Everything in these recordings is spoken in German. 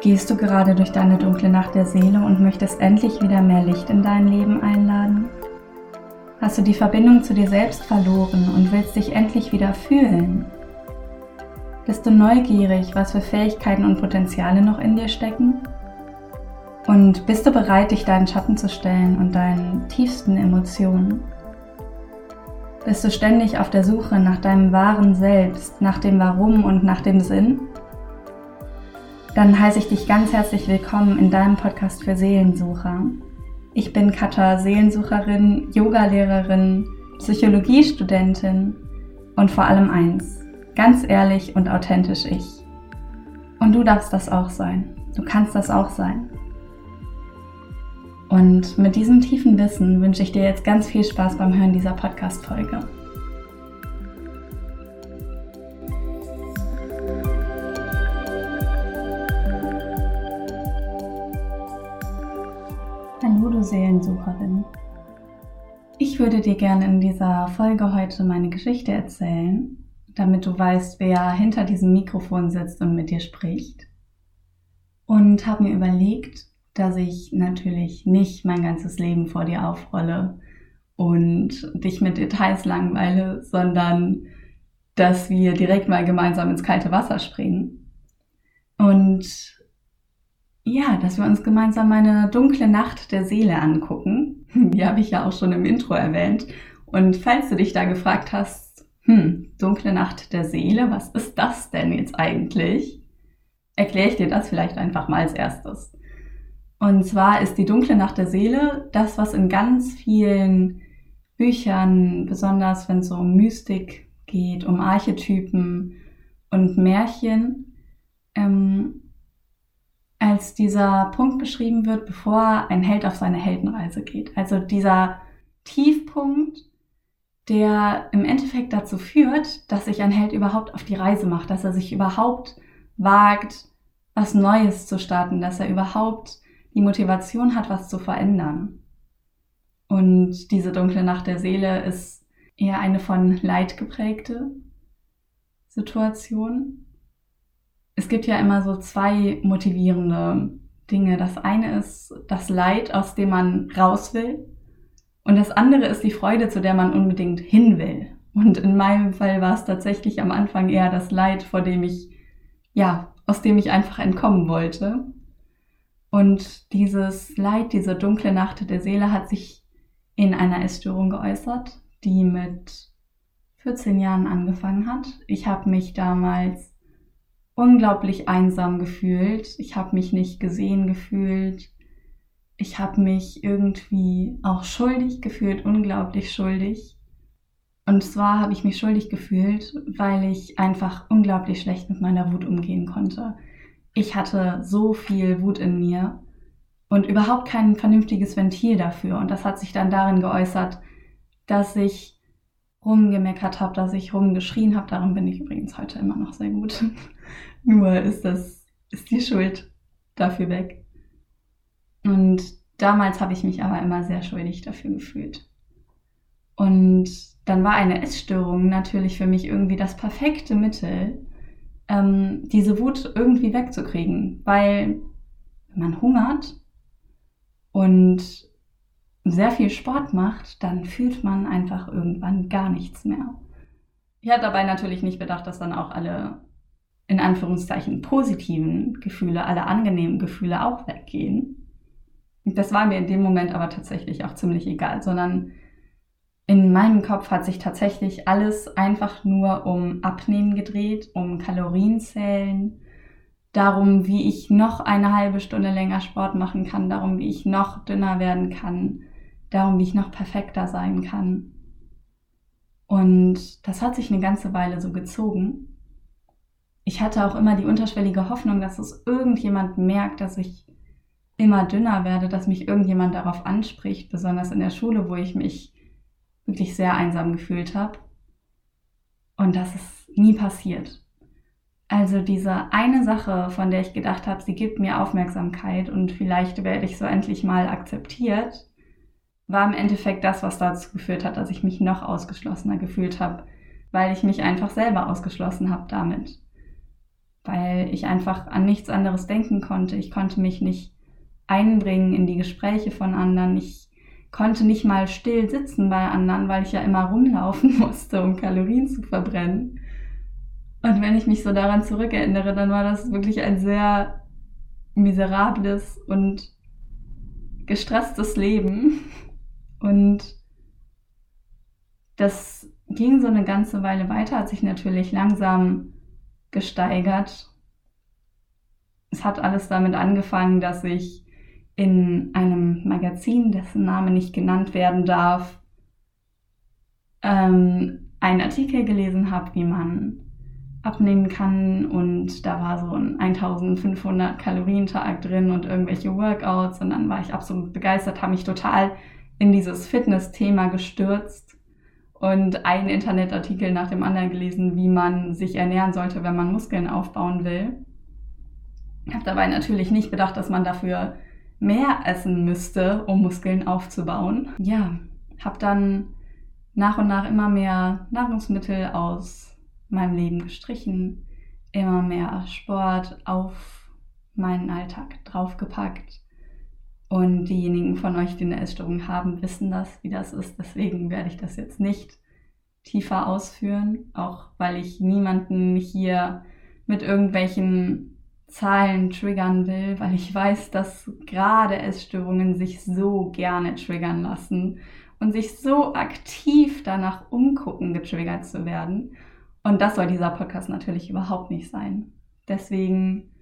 Gehst du gerade durch deine dunkle Nacht der Seele und möchtest endlich wieder mehr Licht in dein Leben einladen? Hast du die Verbindung zu dir selbst verloren und willst dich endlich wieder fühlen? Bist du neugierig, was für Fähigkeiten und Potenziale noch in dir stecken? Und bist du bereit, dich deinen Schatten zu stellen und deinen tiefsten Emotionen? Bist du ständig auf der Suche nach deinem wahren Selbst, nach dem Warum und nach dem Sinn? Dann heiße ich dich ganz herzlich willkommen in deinem Podcast für Seelensucher. Ich bin Katha, Seelensucherin, Yogalehrerin, Psychologiestudentin und vor allem eins, ganz ehrlich und authentisch ich. Und du darfst das auch sein. Du kannst das auch sein. Und mit diesem tiefen Wissen wünsche ich dir jetzt ganz viel Spaß beim Hören dieser Podcast-Folge. Seelensucherin. Ich würde dir gerne in dieser Folge heute meine Geschichte erzählen, damit du weißt, wer hinter diesem Mikrofon sitzt und mit dir spricht. Und habe mir überlegt, dass ich natürlich nicht mein ganzes Leben vor dir aufrolle und dich mit Details langweile, sondern dass wir direkt mal gemeinsam ins kalte Wasser springen. Und ja, dass wir uns gemeinsam meine dunkle Nacht der Seele angucken. Die habe ich ja auch schon im Intro erwähnt. Und falls du dich da gefragt hast, hm, dunkle Nacht der Seele, was ist das denn jetzt eigentlich? Erkläre ich dir das vielleicht einfach mal als erstes. Und zwar ist die dunkle Nacht der Seele das, was in ganz vielen Büchern, besonders wenn es so um Mystik geht, um Archetypen und Märchen, ähm, als dieser Punkt beschrieben wird, bevor ein Held auf seine Heldenreise geht. Also dieser Tiefpunkt, der im Endeffekt dazu führt, dass sich ein Held überhaupt auf die Reise macht, dass er sich überhaupt wagt, was Neues zu starten, dass er überhaupt die Motivation hat, was zu verändern. Und diese dunkle Nacht der Seele ist eher eine von Leid geprägte Situation es gibt ja immer so zwei motivierende Dinge. Das eine ist das Leid, aus dem man raus will. Und das andere ist die Freude, zu der man unbedingt hin will. Und in meinem Fall war es tatsächlich am Anfang eher das Leid, vor dem ich, ja, aus dem ich einfach entkommen wollte. Und dieses Leid, diese dunkle Nacht der Seele hat sich in einer Essstörung geäußert, die mit 14 Jahren angefangen hat. Ich habe mich damals unglaublich einsam gefühlt. Ich habe mich nicht gesehen gefühlt. Ich habe mich irgendwie auch schuldig gefühlt, unglaublich schuldig. Und zwar habe ich mich schuldig gefühlt, weil ich einfach unglaublich schlecht mit meiner Wut umgehen konnte. Ich hatte so viel Wut in mir und überhaupt kein vernünftiges Ventil dafür. Und das hat sich dann darin geäußert, dass ich rumgemeckert habe, dass ich rumgeschrien habe. Darum bin ich übrigens heute immer noch sehr gut. Nur ist das, ist die Schuld dafür weg. Und damals habe ich mich aber immer sehr schuldig dafür gefühlt. Und dann war eine Essstörung natürlich für mich irgendwie das perfekte Mittel, ähm, diese Wut irgendwie wegzukriegen. Weil man hungert und sehr viel Sport macht, dann fühlt man einfach irgendwann gar nichts mehr. Ich habe dabei natürlich nicht bedacht, dass dann auch alle in Anführungszeichen positiven Gefühle, alle angenehmen Gefühle auch weggehen. Das war mir in dem Moment aber tatsächlich auch ziemlich egal, sondern in meinem Kopf hat sich tatsächlich alles einfach nur um Abnehmen gedreht, um Kalorienzählen, darum, wie ich noch eine halbe Stunde länger Sport machen kann, darum, wie ich noch dünner werden kann, darum, wie ich noch perfekter sein kann. Und das hat sich eine ganze Weile so gezogen. Ich hatte auch immer die unterschwellige Hoffnung, dass es irgendjemand merkt, dass ich immer dünner werde, dass mich irgendjemand darauf anspricht, besonders in der Schule, wo ich mich wirklich sehr einsam gefühlt habe. Und das ist nie passiert. Also diese eine Sache, von der ich gedacht habe, sie gibt mir Aufmerksamkeit und vielleicht werde ich so endlich mal akzeptiert, war im Endeffekt das, was dazu geführt hat, dass ich mich noch ausgeschlossener gefühlt habe, weil ich mich einfach selber ausgeschlossen habe damit. weil ich einfach an nichts anderes denken konnte. Ich konnte mich nicht einbringen in die Gespräche von anderen. Ich konnte nicht mal still sitzen bei anderen, weil ich ja immer rumlaufen musste, um Kalorien zu verbrennen. Und wenn ich mich so daran zurückerinnere, dann war das wirklich ein sehr miserables und gestresstes Leben. Und das ging so eine ganze Weile weiter, hat sich natürlich langsam gesteigert. Es hat alles damit angefangen, dass ich in einem Magazin, dessen Name nicht genannt werden darf, ähm, einen Artikel gelesen habe, wie man abnehmen kann und da war so ein 1500 Kalorien Tag drin und irgendwelche Workouts und dann war ich absolut begeistert, habe mich total in dieses Fitness-Thema gestürzt und einen Internetartikel nach dem anderen gelesen, wie man sich ernähren sollte, wenn man Muskeln aufbauen will. Ich habe dabei natürlich nicht bedacht, dass man dafür mehr essen müsste, um Muskeln aufzubauen. Ja, habe dann nach und nach immer mehr Nahrungsmittel aus meinem Leben gestrichen, immer mehr Sport auf meinen Alltag draufgepackt. Und diejenigen von euch, die eine Essstörung haben, wissen das, wie das ist. Deswegen werde ich das jetzt nicht tiefer ausführen, auch weil ich niemanden hier mit irgendwelchen Zahlen triggern will, weil ich weiß, dass gerade Essstörungen sich so gerne triggern lassen und sich so aktiv danach umgucken, getriggert zu werden. Und das soll dieser Podcast natürlich überhaupt nicht sein. Deswegen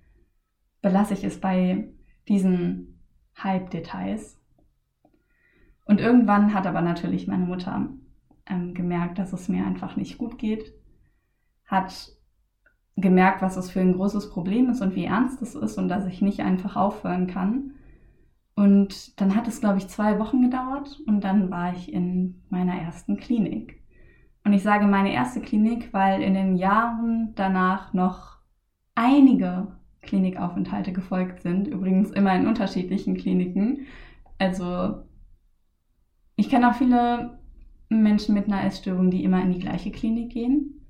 belasse ich es bei diesen Halbdetails. Und irgendwann hat aber natürlich meine Mutter ähm, gemerkt, dass es mir einfach nicht gut geht, hat gemerkt, was es für ein großes Problem ist und wie ernst es ist und dass ich nicht einfach aufhören kann. Und dann hat es, glaube ich, zwei Wochen gedauert und dann war ich in meiner ersten Klinik. Und ich sage meine erste Klinik, weil in den Jahren danach noch einige Klinikaufenthalte gefolgt sind. Übrigens immer in unterschiedlichen Kliniken. Also ich kenne auch viele Menschen mit einer Essstörung, die immer in die gleiche Klinik gehen.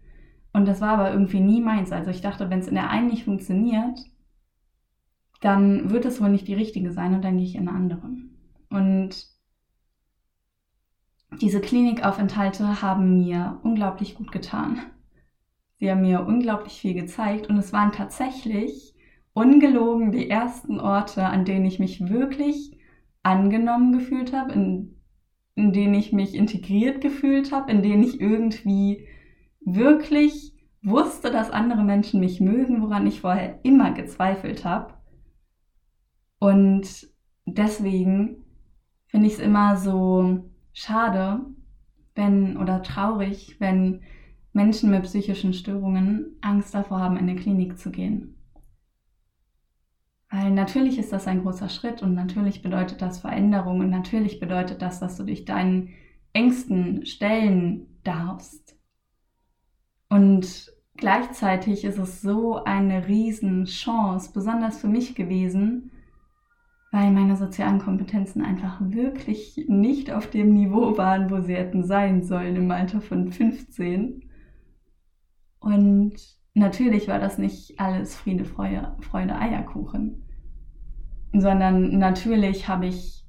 Und das war aber irgendwie nie meins. Also ich dachte, wenn es in der einen nicht funktioniert, dann wird es wohl nicht die richtige sein und dann gehe ich in eine andere. Und diese Klinikaufenthalte haben mir unglaublich gut getan. Sie haben mir unglaublich viel gezeigt und es waren tatsächlich ungelogen die ersten Orte, an denen ich mich wirklich angenommen gefühlt habe, in, in denen ich mich integriert gefühlt habe, in denen ich irgendwie wirklich wusste, dass andere Menschen mich mögen, woran ich vorher immer gezweifelt habe. Und deswegen finde ich es immer so schade, wenn oder traurig, wenn Menschen mit psychischen Störungen Angst davor haben, in eine Klinik zu gehen. Weil natürlich ist das ein großer Schritt und natürlich bedeutet das Veränderung und natürlich bedeutet das, dass du dich deinen Ängsten stellen darfst. Und gleichzeitig ist es so eine Riesenchance, besonders für mich gewesen, weil meine sozialen Kompetenzen einfach wirklich nicht auf dem Niveau waren, wo sie hätten sein sollen im Alter von 15. Und natürlich war das nicht alles Friede, Freude, Freude Eierkuchen, sondern natürlich habe ich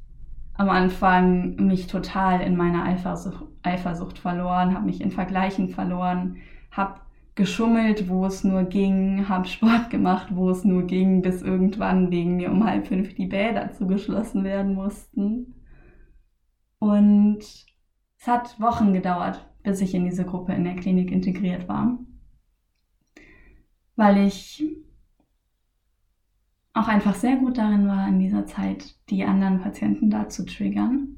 am Anfang mich total in meiner Eifersucht, Eifersucht verloren, habe mich in Vergleichen verloren, habe geschummelt, wo es nur ging, habe Sport gemacht, wo es nur ging, bis irgendwann wegen mir um halb fünf die Bäder zugeschlossen werden mussten. Und es hat Wochen gedauert, bis ich in diese Gruppe in der Klinik integriert war, weil ich auch einfach sehr gut darin war, in dieser Zeit die anderen Patienten da zu triggern.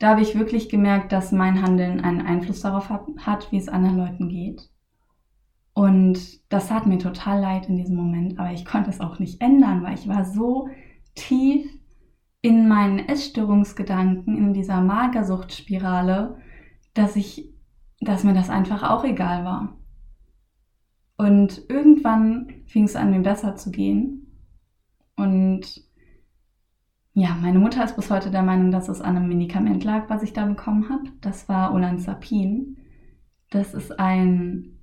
Da habe ich wirklich gemerkt, dass mein Handeln einen Einfluss darauf hat, wie es anderen Leuten geht. Und das tat mir total leid in diesem Moment, aber ich konnte es auch nicht ändern, weil ich war so tief in meinen Essstörungsgedanken, in dieser Magersuchtspirale, dass ich, dass mir das einfach auch egal war. Und irgendwann fing es an, mir besser zu gehen. Und ja, meine Mutter ist bis heute der Meinung, dass es an einem Medikament lag, was ich da bekommen habe. Das war Olanzapin. Das ist ein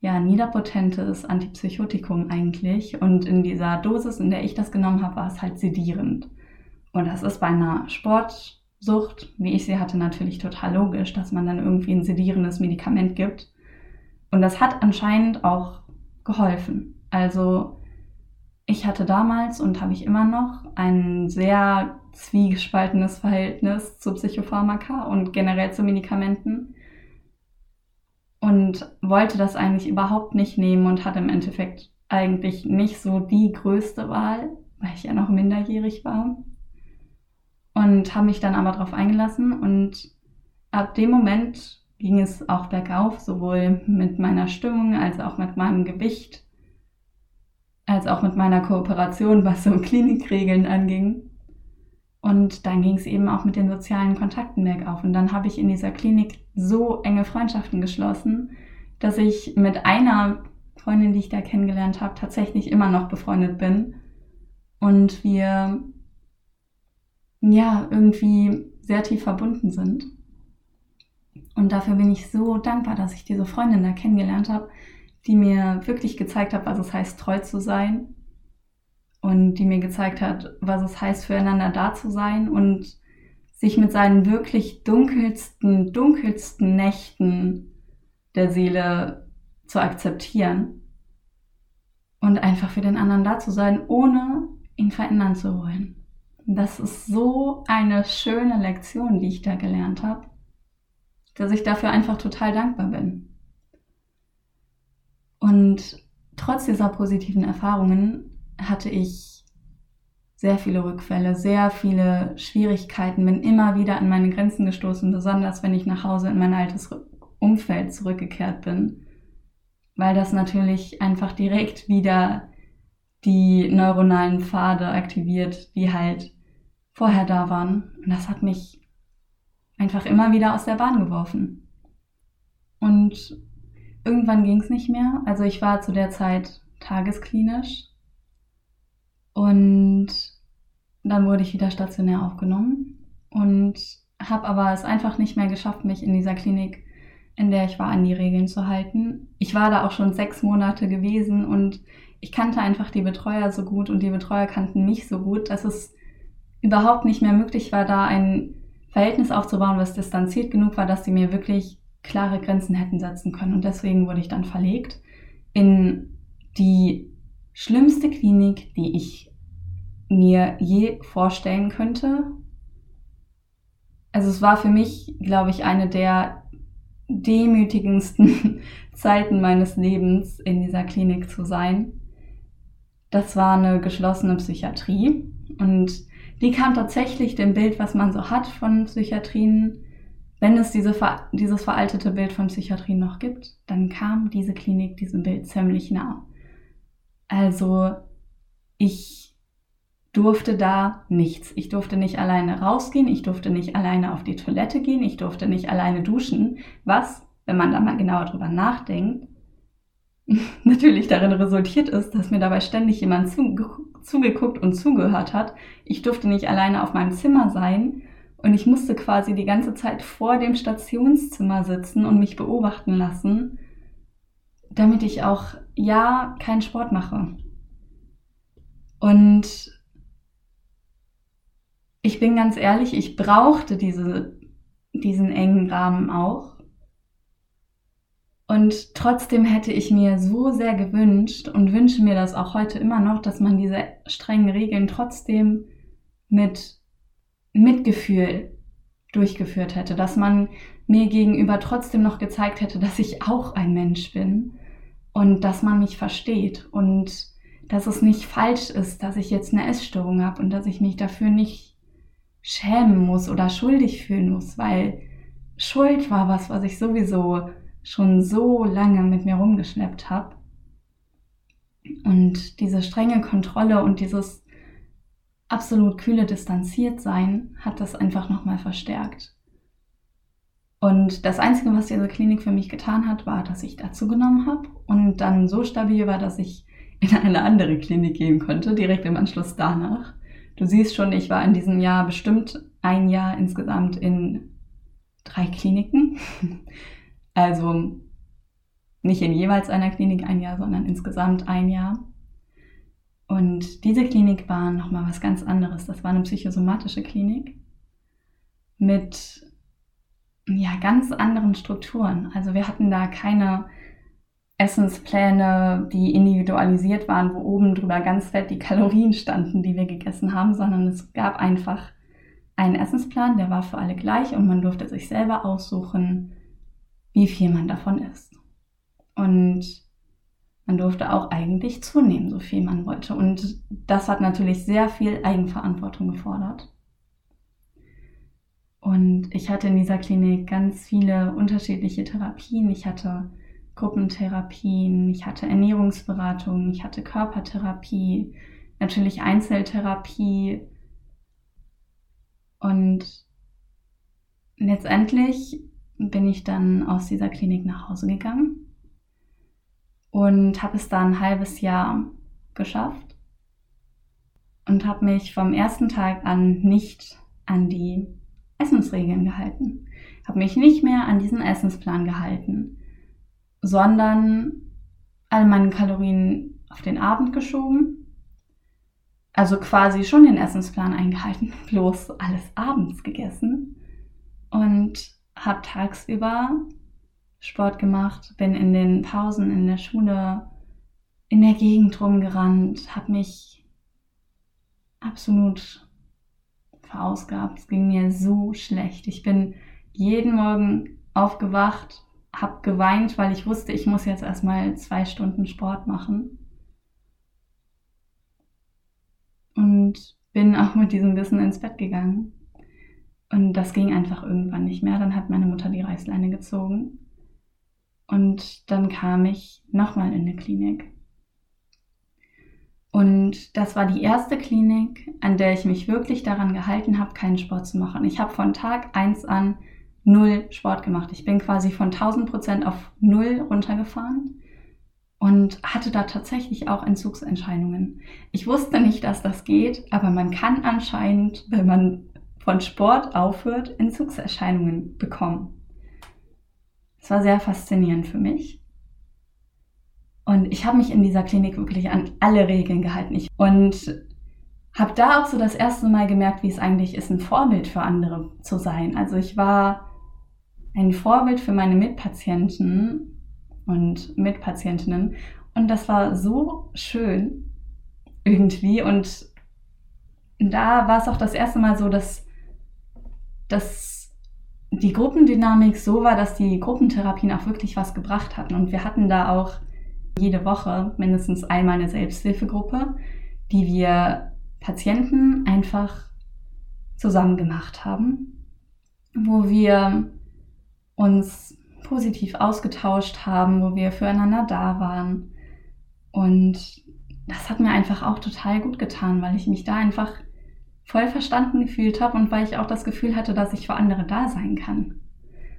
ja, niederpotentes Antipsychotikum eigentlich. Und in dieser Dosis, in der ich das genommen habe, war es halt sedierend. Und das ist bei einer Sportsucht, wie ich sie hatte, natürlich total logisch, dass man dann irgendwie ein sedierendes Medikament gibt. Und das hat anscheinend auch geholfen. Also ich hatte damals und habe ich immer noch ein sehr zwiegespaltenes Verhältnis zu Psychopharmaka und generell zu Medikamenten und wollte das eigentlich überhaupt nicht nehmen und hatte im Endeffekt eigentlich nicht so die größte Wahl, weil ich ja noch minderjährig war. Und habe mich dann aber darauf eingelassen und ab dem Moment ging es auch bergauf, sowohl mit meiner Stimmung als auch mit meinem Gewicht, als auch mit meiner Kooperation, was so Klinikregeln anging. Und dann ging es eben auch mit den sozialen Kontakten bergauf. Und dann habe ich in dieser Klinik so enge Freundschaften geschlossen, dass ich mit einer Freundin, die ich da kennengelernt habe, tatsächlich immer noch befreundet bin. Und wir ja irgendwie sehr tief verbunden sind. Und dafür bin ich so dankbar, dass ich diese Freundin da kennengelernt habe, die mir wirklich gezeigt hat, was es heißt, treu zu sein und die mir gezeigt hat, was es heißt, füreinander da zu sein und sich mit seinen wirklich dunkelsten, dunkelsten Nächten der Seele zu akzeptieren und einfach für den anderen da zu sein, ohne ihn verändern zu wollen. Das ist so eine schöne Lektion, die ich da gelernt habe, dass ich dafür einfach total dankbar bin. Und trotz dieser positiven Erfahrungen hatte ich sehr viele Rückfälle, sehr viele Schwierigkeiten, bin immer wieder an meine Grenzen gestoßen, besonders wenn ich nach Hause in mein altes Umfeld zurückgekehrt bin, weil das natürlich einfach direkt wieder die neuronalen Pfade aktiviert, die halt vorher da waren. Und das hat mich einfach immer wieder aus der Bahn geworfen. Und irgendwann ging es nicht mehr. Also ich war zu der Zeit tagesklinisch und dann wurde ich wieder stationär aufgenommen und habe aber es einfach nicht mehr geschafft, mich in dieser Klinik, in der ich war, an die Regeln zu halten. Ich war da auch schon sechs Monate gewesen und ich kannte einfach die Betreuer so gut und die Betreuer kannten mich so gut, dass es überhaupt nicht mehr möglich war, da ein Verhältnis aufzubauen, was distanziert genug war, dass sie mir wirklich klare Grenzen hätten setzen können. Und deswegen wurde ich dann verlegt in die schlimmste Klinik, die ich mir je vorstellen könnte. Also es war für mich, glaube ich, eine der demütigendsten Zeiten meines Lebens in dieser Klinik zu sein. Das war eine geschlossene Psychiatrie und die kam tatsächlich dem Bild, was man so hat von Psychiatrien, wenn es diese, dieses veraltete Bild von Psychiatrien noch gibt, dann kam diese Klinik diesem Bild ziemlich nah. Also ich durfte da nichts. Ich durfte nicht alleine rausgehen, ich durfte nicht alleine auf die Toilette gehen, ich durfte nicht alleine duschen, was, wenn man da mal genauer drüber nachdenkt, natürlich darin resultiert ist, dass mir dabei ständig jemand zugeguckt und zugehört hat. Ich durfte nicht alleine auf meinem Zimmer sein und ich musste quasi die ganze Zeit vor dem Stationszimmer sitzen und mich beobachten lassen, damit ich auch ja keinen Sport mache. Und ich bin ganz ehrlich, ich brauchte diese, diesen engen Rahmen auch. Und trotzdem hätte ich mir so sehr gewünscht und wünsche mir das auch heute immer noch, dass man diese strengen Regeln trotzdem mit Mitgefühl durchgeführt hätte, dass man mir gegenüber trotzdem noch gezeigt hätte, dass ich auch ein Mensch bin und dass man mich versteht und dass es nicht falsch ist, dass ich jetzt eine Essstörung habe und dass ich mich dafür nicht schämen muss oder schuldig fühlen muss, weil Schuld war was, was ich sowieso schon so lange mit mir rumgeschleppt habe. Und diese strenge Kontrolle und dieses absolut kühle distanziert sein hat das einfach nochmal verstärkt. Und das Einzige, was diese Klinik für mich getan hat, war, dass ich dazu genommen habe und dann so stabil war, dass ich in eine andere Klinik gehen konnte, direkt im Anschluss danach. Du siehst schon, ich war in diesem Jahr bestimmt ein Jahr insgesamt in drei Kliniken. Also nicht in jeweils einer Klinik ein Jahr, sondern insgesamt ein Jahr. Und diese Klinik war nochmal was ganz anderes. Das war eine psychosomatische Klinik mit ja, ganz anderen Strukturen. Also wir hatten da keine Essenspläne, die individualisiert waren, wo oben drüber ganz fett die Kalorien standen, die wir gegessen haben, sondern es gab einfach einen Essensplan, der war für alle gleich und man durfte sich selber aussuchen, wie viel man davon isst. Und man durfte auch eigentlich zunehmen, so viel man wollte. Und das hat natürlich sehr viel Eigenverantwortung gefordert. Und ich hatte in dieser Klinik ganz viele unterschiedliche Therapien. Ich hatte Gruppentherapien, ich hatte Ernährungsberatung, ich hatte Körpertherapie, natürlich Einzeltherapie. Und letztendlich bin ich dann aus dieser Klinik nach Hause gegangen und habe es da ein halbes Jahr geschafft und habe mich vom ersten Tag an nicht an die Essensregeln gehalten. Habe mich nicht mehr an diesen Essensplan gehalten, sondern all meine Kalorien auf den Abend geschoben. Also quasi schon den Essensplan eingehalten, bloß alles abends gegessen und habe tagsüber Sport gemacht, bin in den Pausen in der Schule in der Gegend rumgerannt, habe mich absolut verausgabt. Es ging mir so schlecht. Ich bin jeden Morgen aufgewacht, habe geweint, weil ich wusste, ich muss jetzt erstmal zwei Stunden Sport machen. Und bin auch mit diesem Wissen ins Bett gegangen. Und das ging einfach irgendwann nicht mehr. Dann hat meine Mutter die Reißleine gezogen. Und dann kam ich nochmal in eine Klinik. Und das war die erste Klinik, an der ich mich wirklich daran gehalten habe, keinen Sport zu machen. Ich habe von Tag 1 an null Sport gemacht. Ich bin quasi von 1000 Prozent auf null runtergefahren und hatte da tatsächlich auch Entzugsentscheidungen. Ich wusste nicht, dass das geht, aber man kann anscheinend, wenn man von Sport aufhört, Entzugserscheinungen bekommen. Es war sehr faszinierend für mich. Und ich habe mich in dieser Klinik wirklich an alle Regeln gehalten. Ich, und habe da auch so das erste Mal gemerkt, wie es eigentlich ist, ein Vorbild für andere zu sein. Also ich war ein Vorbild für meine Mitpatienten und Mitpatientinnen. Und das war so schön irgendwie. Und da war es auch das erste Mal so, dass, dass die Gruppendynamik so war, dass die Gruppentherapien auch wirklich was gebracht hatten. Und wir hatten da auch jede Woche mindestens einmal eine Selbsthilfegruppe, die wir Patienten einfach zusammen gemacht haben, wo wir uns positiv ausgetauscht haben, wo wir füreinander da waren. Und das hat mir einfach auch total gut getan, weil ich mich da einfach voll verstanden gefühlt habe und weil ich auch das Gefühl hatte, dass ich für andere da sein kann.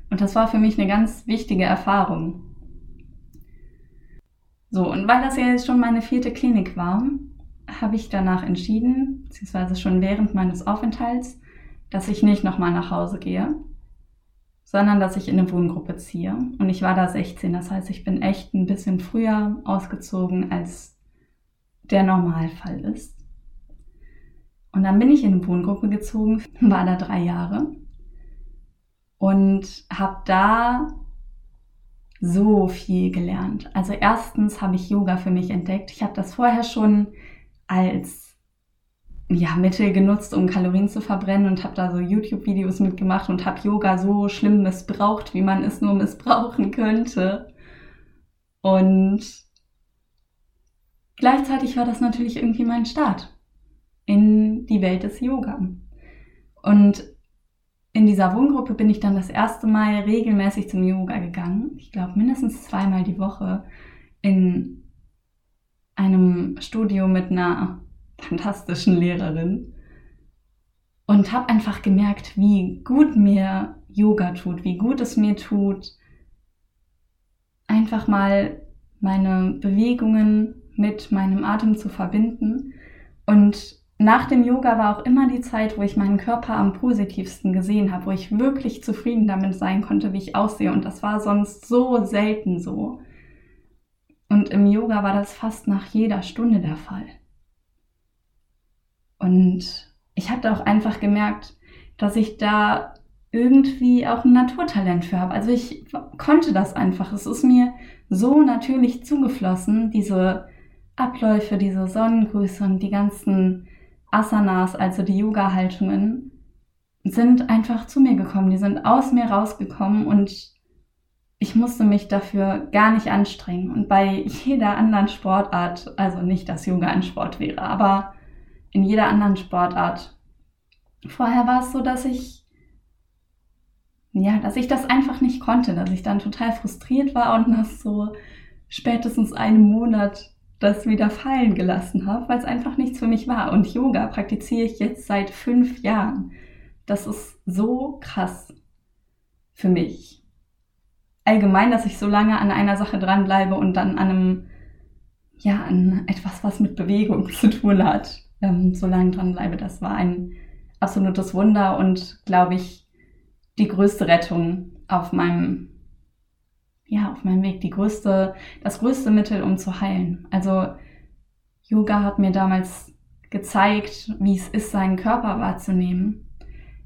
Und das war für mich eine ganz wichtige Erfahrung. So, und weil das ja jetzt schon meine vierte Klinik war, habe ich danach entschieden, beziehungsweise schon während meines Aufenthalts, dass ich nicht nochmal nach Hause gehe, sondern dass ich in eine Wohngruppe ziehe. Und ich war da 16, das heißt, ich bin echt ein bisschen früher ausgezogen, als der Normalfall ist. Und dann bin ich in eine Wohngruppe gezogen, war da drei Jahre und habe da so viel gelernt. Also erstens habe ich Yoga für mich entdeckt. Ich habe das vorher schon als ja, Mittel genutzt, um Kalorien zu verbrennen und habe da so YouTube-Videos mitgemacht und habe Yoga so schlimm missbraucht, wie man es nur missbrauchen könnte. Und gleichzeitig war das natürlich irgendwie mein Start in die Welt des Yoga. Und in dieser Wohngruppe bin ich dann das erste Mal regelmäßig zum Yoga gegangen. Ich glaube mindestens zweimal die Woche in einem Studio mit einer fantastischen Lehrerin und habe einfach gemerkt, wie gut mir Yoga tut, wie gut es mir tut, einfach mal meine Bewegungen mit meinem Atem zu verbinden und nach dem Yoga war auch immer die Zeit, wo ich meinen Körper am positivsten gesehen habe, wo ich wirklich zufrieden damit sein konnte, wie ich aussehe. Und das war sonst so selten so. Und im Yoga war das fast nach jeder Stunde der Fall. Und ich habe auch einfach gemerkt, dass ich da irgendwie auch ein Naturtalent für habe. Also ich konnte das einfach. Es ist mir so natürlich zugeflossen, diese Abläufe, diese Sonnengrüße und die ganzen Asanas, also die Yoga-Haltungen, sind einfach zu mir gekommen. Die sind aus mir rausgekommen und ich musste mich dafür gar nicht anstrengen. Und bei jeder anderen Sportart, also nicht, dass Yoga ein Sport wäre, aber in jeder anderen Sportart. Vorher war es so, dass ich ja, dass ich das einfach nicht konnte, dass ich dann total frustriert war und nach so spätestens einem Monat das wieder fallen gelassen habe, weil es einfach nichts für mich war. Und Yoga praktiziere ich jetzt seit fünf Jahren. Das ist so krass für mich. Allgemein, dass ich so lange an einer Sache dranbleibe und dann an einem, ja, an etwas, was mit Bewegung zu tun hat, ähm, so lange dranbleibe. Das war ein absolutes Wunder und, glaube ich, die größte Rettung auf meinem, ja, auf meinem Weg, die größte, das größte Mittel, um zu heilen. Also Yoga hat mir damals gezeigt, wie es ist, seinen Körper wahrzunehmen.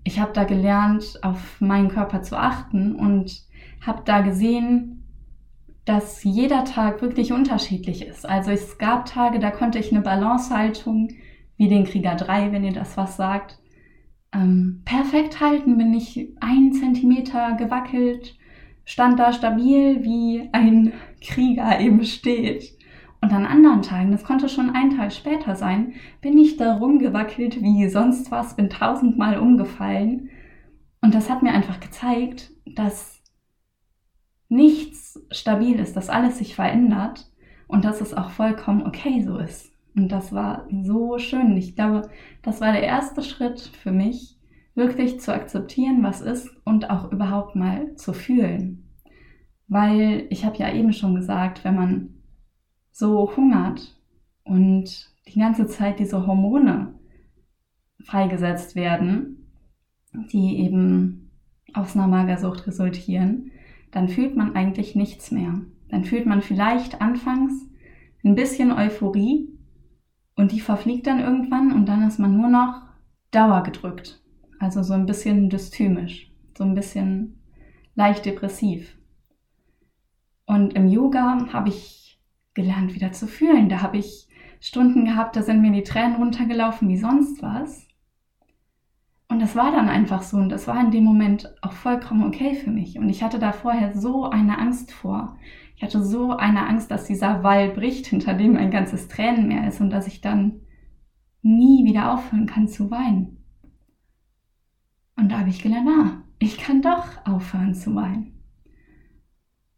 Ich habe da gelernt, auf meinen Körper zu achten und habe da gesehen, dass jeder Tag wirklich unterschiedlich ist. Also es gab Tage, da konnte ich eine Balancehaltung, wie den Krieger 3, wenn ihr das was sagt, ähm, perfekt halten, bin ich einen Zentimeter gewackelt, stand da stabil, wie ein Krieger eben steht. Und an anderen Tagen, das konnte schon ein Tag später sein, bin ich da rumgewackelt wie sonst was, bin tausendmal umgefallen. Und das hat mir einfach gezeigt, dass nichts stabil ist, dass alles sich verändert und dass es auch vollkommen okay so ist. Und das war so schön. Ich glaube, das war der erste Schritt für mich, wirklich zu akzeptieren, was ist und auch überhaupt mal zu fühlen. Weil ich habe ja eben schon gesagt, wenn man so hungert und die ganze Zeit diese Hormone freigesetzt werden, die eben aus einer Magersucht resultieren, dann fühlt man eigentlich nichts mehr. Dann fühlt man vielleicht anfangs ein bisschen Euphorie, und die verfliegt dann irgendwann und dann ist man nur noch dauergedrückt. Also so ein bisschen dysthymisch, so ein bisschen leicht depressiv. Und im Yoga habe ich gelernt, wieder zu fühlen. Da habe ich Stunden gehabt, da sind mir die Tränen runtergelaufen wie sonst was. Und das war dann einfach so und das war in dem Moment auch vollkommen okay für mich. Und ich hatte da vorher so eine Angst vor. Ich hatte so eine Angst, dass dieser Wall bricht, hinter dem ein ganzes Tränenmeer ist und dass ich dann nie wieder aufhören kann zu weinen. Und da habe ich gelernt, ah, ich kann doch aufhören zu weinen.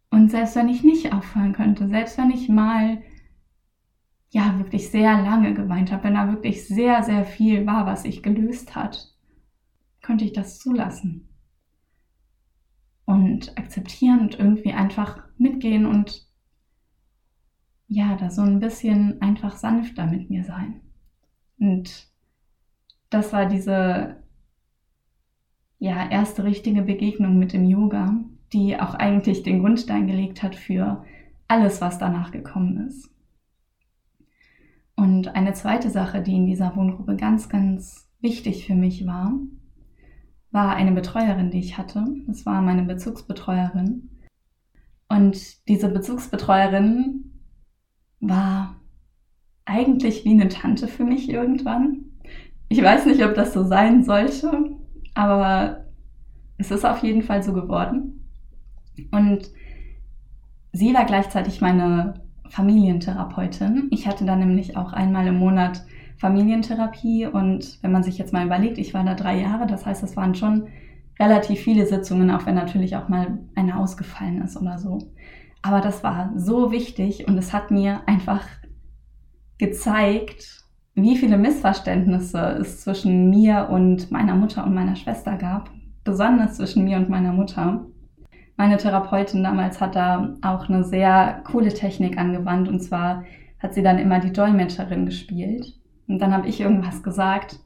Und selbst wenn ich nicht aufhören könnte, selbst wenn ich mal ja wirklich sehr lange geweint habe, wenn da wirklich sehr, sehr viel war, was sich gelöst hat, konnte ich das zulassen und akzeptieren und irgendwie einfach mitgehen und ja, da so ein bisschen einfach sanfter mit mir sein. Und das war diese ja, erste richtige Begegnung mit dem Yoga, die auch eigentlich den Grundstein gelegt hat für alles, was danach gekommen ist. Und eine zweite Sache, die in dieser Wohngruppe ganz, ganz wichtig für mich war, war eine Betreuerin, die ich hatte. Das war meine Bezugsbetreuerin. Und diese Bezugsbetreuerin war eigentlich wie eine Tante für mich irgendwann. Ich weiß nicht, ob das so sein sollte, aber es ist auf jeden Fall so geworden. Und sie war gleichzeitig meine Familientherapeutin. Ich hatte dann nämlich auch einmal im Monat Familientherapie und wenn man sich jetzt mal überlegt, ich war da drei Jahre, das heißt, es waren schon relativ viele Sitzungen, auch wenn natürlich auch mal eine ausgefallen ist oder so. Aber das war so wichtig und es hat mir einfach gezeigt, wie viele Missverständnisse es zwischen mir und meiner Mutter und meiner Schwester gab, besonders zwischen mir und meiner Mutter. Meine Therapeutin damals hat da auch eine sehr coole Technik angewandt und zwar hat sie dann immer die Dolmetscherin gespielt. Und dann habe ich irgendwas gesagt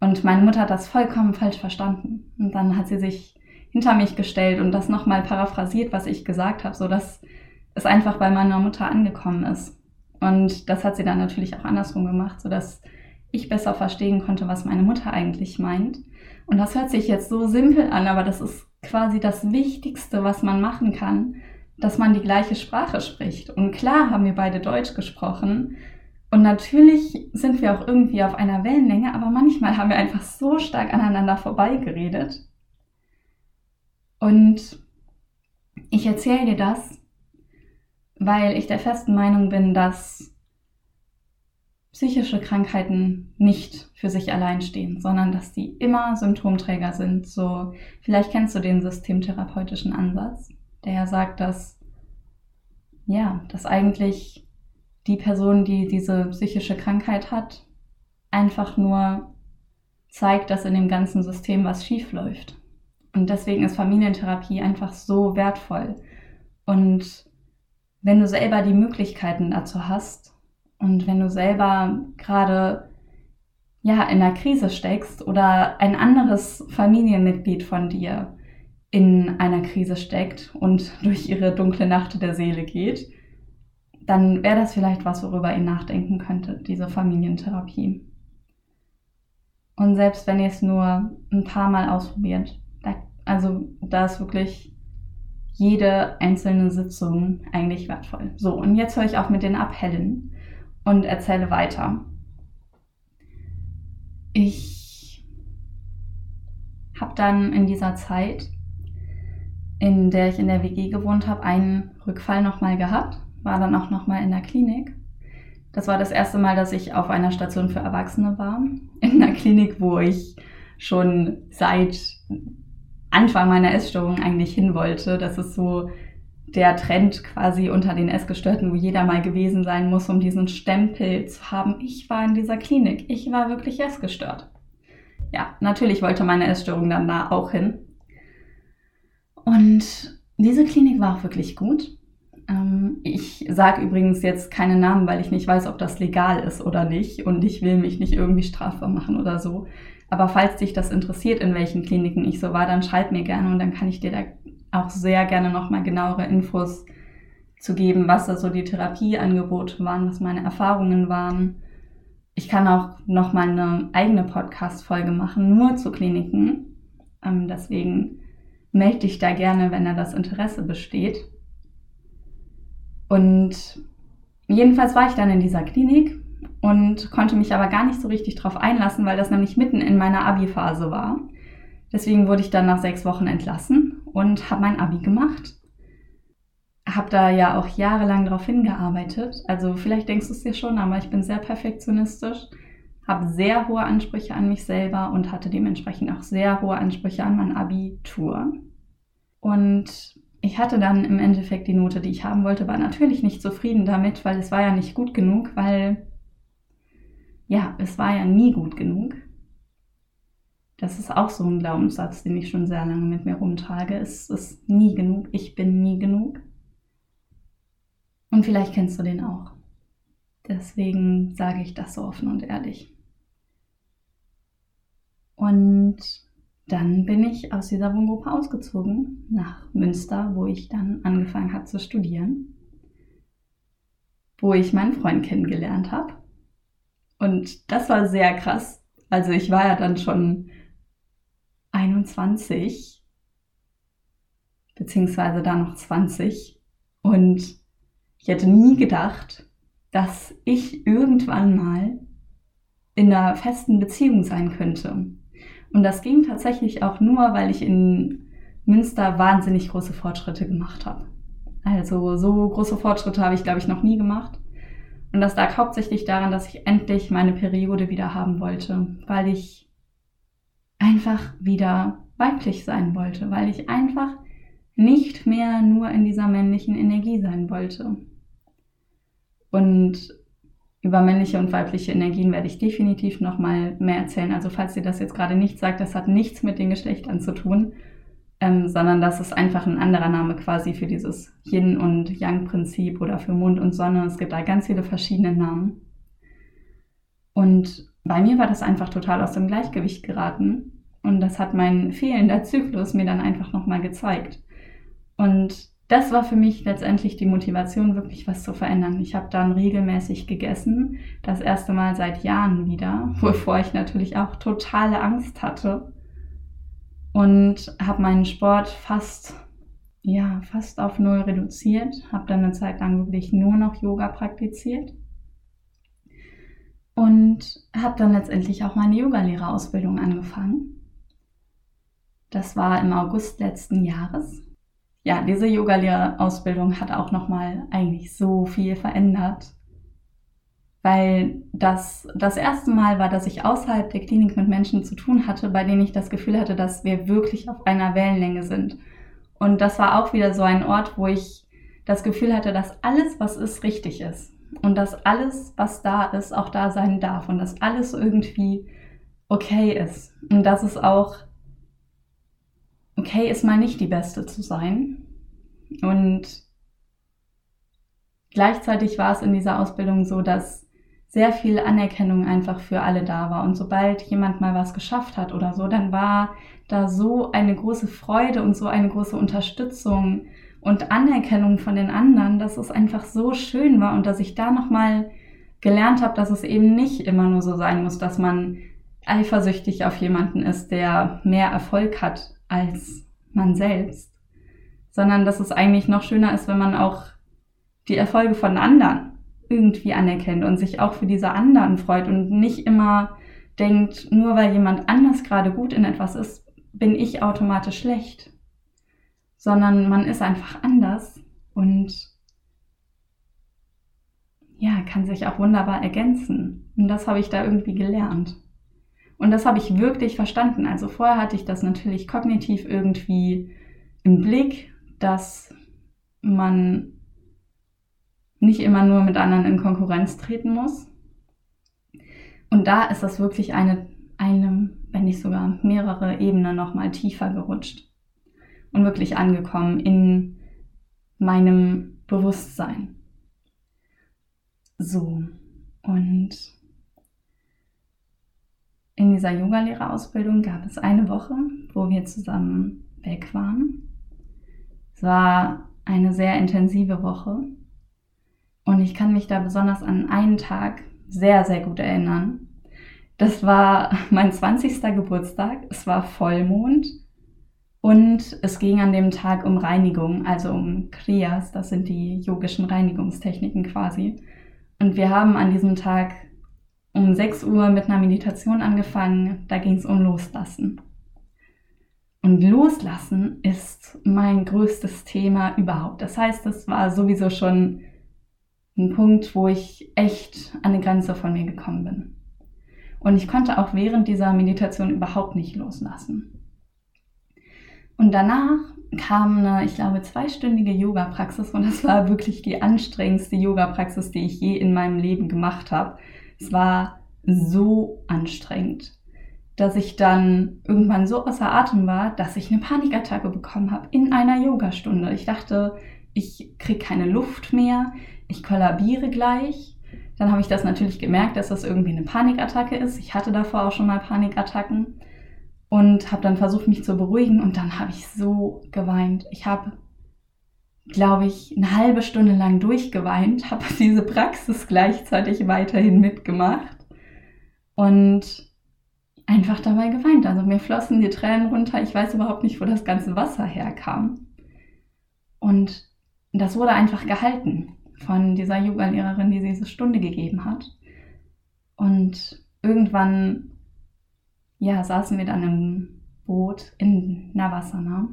und meine Mutter hat das vollkommen falsch verstanden. Und dann hat sie sich hinter mich gestellt und das nochmal paraphrasiert, was ich gesagt habe, sodass es einfach bei meiner Mutter angekommen ist. Und das hat sie dann natürlich auch andersrum gemacht, sodass ich besser verstehen konnte, was meine Mutter eigentlich meint. Und das hört sich jetzt so simpel an, aber das ist quasi das Wichtigste, was man machen kann, dass man die gleiche Sprache spricht. Und klar haben wir beide Deutsch gesprochen. Und natürlich sind wir auch irgendwie auf einer Wellenlänge, aber manchmal haben wir einfach so stark aneinander vorbeigeredet. Und ich erzähle dir das, weil ich der festen Meinung bin, dass psychische Krankheiten nicht für sich allein stehen, sondern dass die immer Symptomträger sind. So, vielleicht kennst du den systemtherapeutischen Ansatz, der ja sagt, dass ja, dass eigentlich die Person, die diese psychische Krankheit hat, einfach nur zeigt, dass in dem ganzen System was schief läuft. Und deswegen ist Familientherapie einfach so wertvoll. Und wenn du selber die Möglichkeiten dazu hast und wenn du selber gerade ja in einer Krise steckst oder ein anderes Familienmitglied von dir in einer Krise steckt und durch ihre dunkle Nacht der Seele geht, dann wäre das vielleicht was, worüber ihr nachdenken könntet, diese Familientherapie. Und selbst wenn ihr es nur ein paar Mal ausprobiert, da, also da ist wirklich jede einzelne Sitzung eigentlich wertvoll. So, und jetzt höre ich auf mit den Appellen und erzähle weiter. Ich habe dann in dieser Zeit, in der ich in der WG gewohnt habe, einen Rückfall nochmal gehabt, war dann auch nochmal in der Klinik. Das war das erste Mal, dass ich auf einer Station für Erwachsene war. In einer Klinik, wo ich schon seit Anfang meiner Essstörung eigentlich hin wollte. Das ist so der Trend quasi unter den Essgestörten, wo jeder mal gewesen sein muss, um diesen Stempel zu haben. Ich war in dieser Klinik. Ich war wirklich essgestört. Ja, natürlich wollte meine Essstörung dann da auch hin. Und diese Klinik war auch wirklich gut. Ähm, ich sage übrigens jetzt keine Namen, weil ich nicht weiß, ob das legal ist oder nicht. Und ich will mich nicht irgendwie strafbar machen oder so. Aber falls dich das interessiert, in welchen Kliniken ich so war, dann schreib mir gerne und dann kann ich dir da auch sehr gerne nochmal genauere Infos zu geben, was da so die Therapieangebote waren, was meine Erfahrungen waren. Ich kann auch nochmal eine eigene Podcast-Folge machen, nur zu Kliniken. Ähm, deswegen melde dich da gerne, wenn da das Interesse besteht. Und jedenfalls war ich dann in dieser Klinik und konnte mich aber gar nicht so richtig drauf einlassen, weil das nämlich mitten in meiner Abi-Phase war. Deswegen wurde ich dann nach sechs Wochen entlassen und habe mein Abi gemacht. Habe da ja auch jahrelang darauf hingearbeitet. Also vielleicht denkst du es dir schon, aber ich bin sehr perfektionistisch, habe sehr hohe Ansprüche an mich selber und hatte dementsprechend auch sehr hohe Ansprüche an mein Abitur. Und ich hatte dann im Endeffekt die Note, die ich haben wollte, war natürlich nicht zufrieden damit, weil es war ja nicht gut genug, weil ja, es war ja nie gut genug. Das ist auch so ein Glaubenssatz, den ich schon sehr lange mit mir rumtrage. Es ist nie genug, ich bin nie genug. Und vielleicht kennst du den auch. Deswegen sage ich das so offen und ehrlich. Und dann bin ich aus dieser Wohngruppe ausgezogen nach Münster, wo ich dann angefangen habe zu studieren, wo ich meinen Freund kennengelernt habe. Und das war sehr krass. Also ich war ja dann schon 21, beziehungsweise da noch 20. Und ich hätte nie gedacht, dass ich irgendwann mal in einer festen Beziehung sein könnte. Und das ging tatsächlich auch nur, weil ich in Münster wahnsinnig große Fortschritte gemacht habe. Also so große Fortschritte habe ich, glaube ich, noch nie gemacht. Und das lag hauptsächlich daran, dass ich endlich meine Periode wieder haben wollte, weil ich einfach wieder weiblich sein wollte, weil ich einfach nicht mehr nur in dieser männlichen Energie sein wollte. Und über männliche und weibliche Energien werde ich definitiv nochmal mehr erzählen. Also falls dir das jetzt gerade nicht sagt, das hat nichts mit den Geschlechtern zu tun, ähm, sondern das ist einfach ein anderer Name quasi für dieses Yin- und Yang-Prinzip oder für Mond und Sonne. Es gibt da ganz viele verschiedene Namen. Und bei mir war das einfach total aus dem Gleichgewicht geraten. Und das hat mein fehlender Zyklus mir dann einfach nochmal gezeigt. Und das war für mich letztendlich die Motivation, wirklich was zu verändern. Ich habe dann regelmäßig gegessen, das erste Mal seit Jahren wieder, wovor ich natürlich auch totale Angst hatte. Und habe meinen Sport fast, ja, fast auf null reduziert, habe dann eine Zeit lang wirklich nur noch Yoga praktiziert und habe dann letztendlich auch meine Yogalehrerausbildung angefangen. Das war im August letzten Jahres ja, diese Yogalehrerausbildung hat auch nochmal eigentlich so viel verändert. Weil das das erste Mal war, dass ich außerhalb der Klinik mit Menschen zu tun hatte, bei denen ich das Gefühl hatte, dass wir wirklich auf einer Wellenlänge sind. Und das war auch wieder so ein Ort, wo ich das Gefühl hatte, dass alles, was ist, richtig ist. Und dass alles, was da ist, auch da sein darf. Und dass alles irgendwie okay ist. Und dass es auch okay ist, mal nicht die Beste zu sein. Und gleichzeitig war es in dieser Ausbildung so, dass sehr viel Anerkennung einfach für alle da war. Und sobald jemand mal was geschafft hat oder so, dann war da so eine große Freude und so eine große Unterstützung und Anerkennung von den anderen, dass es einfach so schön war und dass ich da nochmal gelernt habe, dass es eben nicht immer nur so sein muss, dass man eifersüchtig auf jemanden ist, der mehr Erfolg hat als man selbst, sondern dass es eigentlich noch schöner ist, wenn man auch die Erfolge von anderen irgendwie anerkennt und sich auch für diese anderen freut und nicht immer denkt, nur weil jemand anders gerade gut in etwas ist, bin ich automatisch schlecht, sondern man ist einfach anders und ja, kann sich auch wunderbar ergänzen. Und das habe ich da irgendwie gelernt. Und das habe ich wirklich verstanden. Also vorher hatte ich das natürlich kognitiv irgendwie im Blick, dass man nicht immer nur mit anderen in Konkurrenz treten muss. Und da ist das wirklich eine, eine wenn nicht sogar mehrere Ebenen nochmal tiefer gerutscht und wirklich angekommen in meinem Bewusstsein. So, und in dieser Yogalehrerausbildung gab es eine Woche, wo wir zusammen weg waren. Es war eine sehr intensive Woche und ich kann mich da besonders an einen Tag sehr, sehr gut erinnern. Das war mein 20. Geburtstag, es war Vollmond und es ging an dem Tag um Reinigung, also um Kriyas, das sind die yogischen Reinigungstechniken quasi. Und wir haben an diesem Tag um 6 Uhr mit einer Meditation angefangen. Da ging es um Loslassen. Und Loslassen ist mein größtes Thema überhaupt. Das heißt, es war sowieso schon ein Punkt, wo ich echt an eine Grenze von mir gekommen bin. Und ich konnte auch während dieser Meditation überhaupt nicht loslassen. Und danach kam eine, ich glaube, zweistündige Yoga-Praxis und das war wirklich die anstrengendste Yoga-Praxis, die ich je in meinem Leben gemacht habe. Es war so anstrengend, dass ich dann irgendwann so außer Atem war, dass ich eine Panikattacke bekommen habe in einer Yogastunde. Ich dachte, ich kriege keine Luft mehr, ich kollabiere gleich. Dann habe ich das natürlich gemerkt, dass das irgendwie eine Panikattacke ist. Ich hatte davor auch schon mal Panikattacken und habe dann versucht, mich zu beruhigen und dann habe ich so geweint. Ich habe glaube ich, eine halbe Stunde lang durchgeweint, habe diese Praxis gleichzeitig weiterhin mitgemacht und einfach dabei geweint. Also mir flossen die Tränen runter. Ich weiß überhaupt nicht, wo das ganze Wasser herkam. Und das wurde einfach gehalten von dieser Yoga-Lehrerin, die diese Stunde gegeben hat. Und irgendwann, ja, saßen wir dann im Boot in Navasana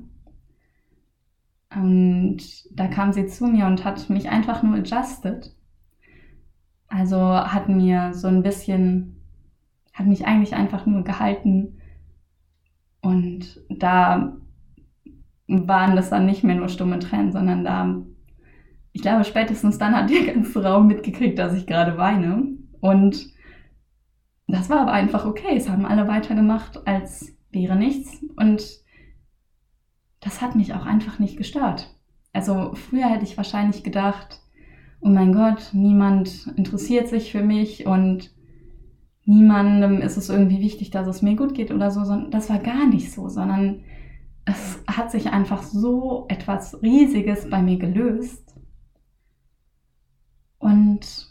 und da kam sie zu mir und hat mich einfach nur adjusted. Also hat mir so ein bisschen, hat mich eigentlich einfach nur gehalten. Und da waren das dann nicht mehr nur stumme Tränen, sondern da, ich glaube, spätestens dann hat der ganze Raum mitgekriegt, dass ich gerade weine. Und das war aber einfach okay. Es haben alle weitergemacht, als wäre nichts. Und das hat mich auch einfach nicht gestört. Also früher hätte ich wahrscheinlich gedacht, oh mein Gott, niemand interessiert sich für mich und niemandem ist es irgendwie wichtig, dass es mir gut geht oder so. Das war gar nicht so, sondern es hat sich einfach so etwas Riesiges bei mir gelöst. Und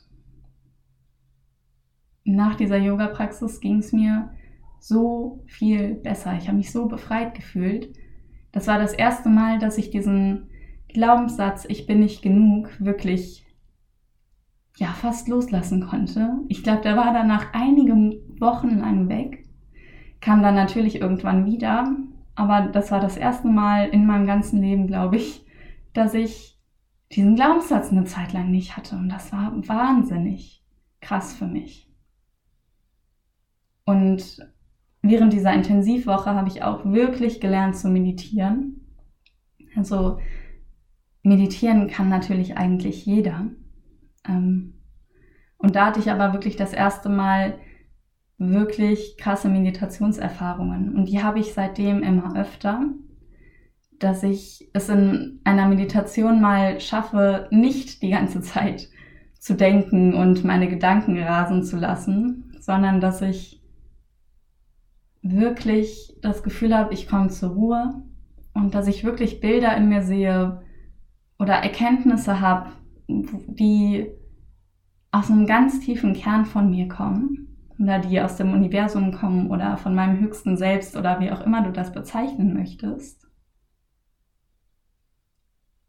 nach dieser Yoga-Praxis ging es mir so viel besser. Ich habe mich so befreit gefühlt. Das war das erste Mal, dass ich diesen Glaubenssatz, ich bin nicht genug, wirklich ja fast loslassen konnte. Ich glaube, der war dann nach einigen Wochen lang weg, kam dann natürlich irgendwann wieder, aber das war das erste Mal in meinem ganzen Leben, glaube ich, dass ich diesen Glaubenssatz eine Zeit lang nicht hatte und das war wahnsinnig krass für mich. Und während dieser Intensivwoche habe ich auch wirklich gelernt zu meditieren. Also meditieren kann natürlich eigentlich jeder. Ähm, und da hatte ich aber wirklich das erste Mal wirklich krasse Meditationserfahrungen. Und die habe ich seitdem immer öfter, dass ich es in einer Meditation mal schaffe, nicht die ganze Zeit zu denken und meine Gedanken rasen zu lassen, sondern dass ich wirklich das Gefühl habe, ich komme zur Ruhe und dass ich wirklich Bilder in mir sehe oder Erkenntnisse habe, die aus einem ganz tiefen Kern von mir kommen oder die aus dem Universum kommen oder von meinem höchsten Selbst oder wie auch immer du das bezeichnen möchtest.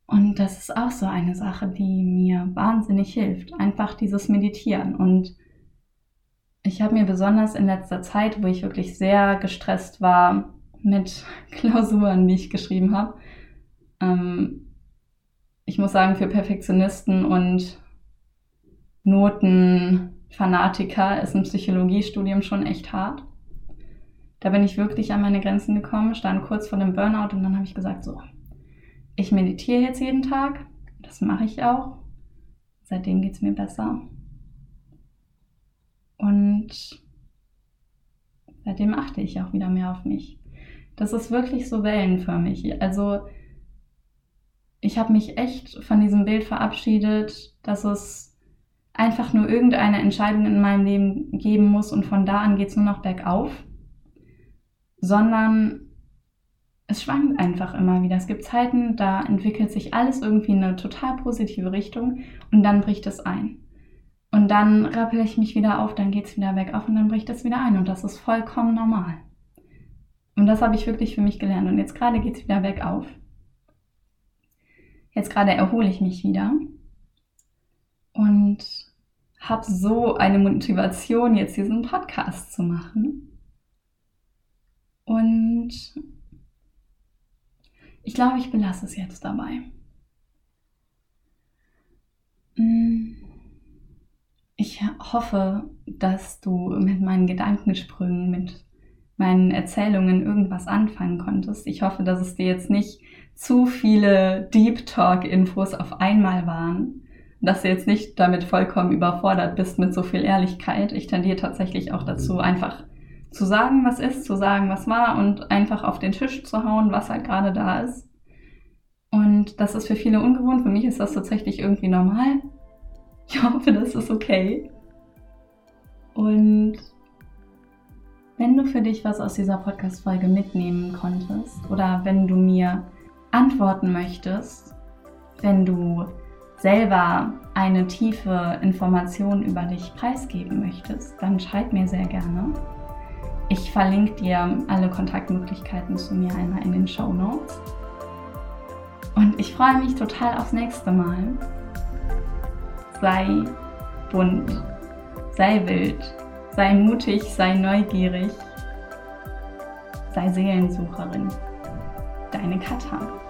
Und das ist auch so eine Sache, die mir wahnsinnig hilft. Einfach dieses Meditieren. Und ich habe mir besonders in letzter Zeit, wo ich wirklich sehr gestresst war mit Klausuren, die ich geschrieben habe, ähm, ich muss sagen, für Perfektionisten und Notenfanatiker ist ein Psychologiestudium schon echt hart. Da bin ich wirklich an meine Grenzen gekommen, stand kurz vor dem Burnout und dann habe ich gesagt, so, ich meditiere jetzt jeden Tag. Das mache ich auch. Seitdem geht es mir besser. Und seitdem achte ich auch wieder mehr auf mich. Das ist wirklich so wellenförmig. Also ich habe mich echt von diesem Bild verabschiedet, dass es einfach nur irgendeine Entscheidung in meinem Leben geben muss und von da an geht es nur noch bergauf, sondern es schwankt einfach immer wieder. Es gibt Zeiten, da entwickelt sich alles irgendwie in eine total positive Richtung und dann bricht es ein. Und dann rappel ich mich wieder auf, dann geht es wieder bergauf und dann bricht es wieder ein. Und das ist vollkommen normal. Und das habe ich wirklich für mich gelernt. Und jetzt gerade geht es wieder bergauf. Jetzt gerade erhole ich mich wieder. Und habe so eine Motivation, jetzt diesen Podcast zu machen. Und ich glaube, ich belasse es jetzt dabei. Mm. Ich hoffe, dass du mit meinen Gedankensprüngen, mit meinen Erzählungen irgendwas anfangen konntest. Ich hoffe, dass es dir jetzt nicht zu viele Deep Talk-Infos auf einmal waren, dass du jetzt nicht damit vollkommen überfordert bist mit so viel Ehrlichkeit. Ich tendiere tatsächlich auch dazu, einfach zu sagen, was ist, zu sagen, was war und einfach auf den Tisch zu hauen, was halt gerade da ist. Und das ist für viele ungewohnt. Für mich ist das tatsächlich irgendwie normal. Ich hoffe, das ist okay. Und wenn du für dich was aus dieser Podcast-Folge mitnehmen konntest oder wenn du mir antworten möchtest, wenn du selber eine tiefe Information über dich preisgeben möchtest, dann schreib mir sehr gerne. Ich verlinke dir alle Kontaktmöglichkeiten zu mir einmal in den Show Notes. Und ich freue mich total aufs nächste Mal sei bunt, sei wild, sei mutig, sei neugierig, sei Seelensucherin. Deine Katha.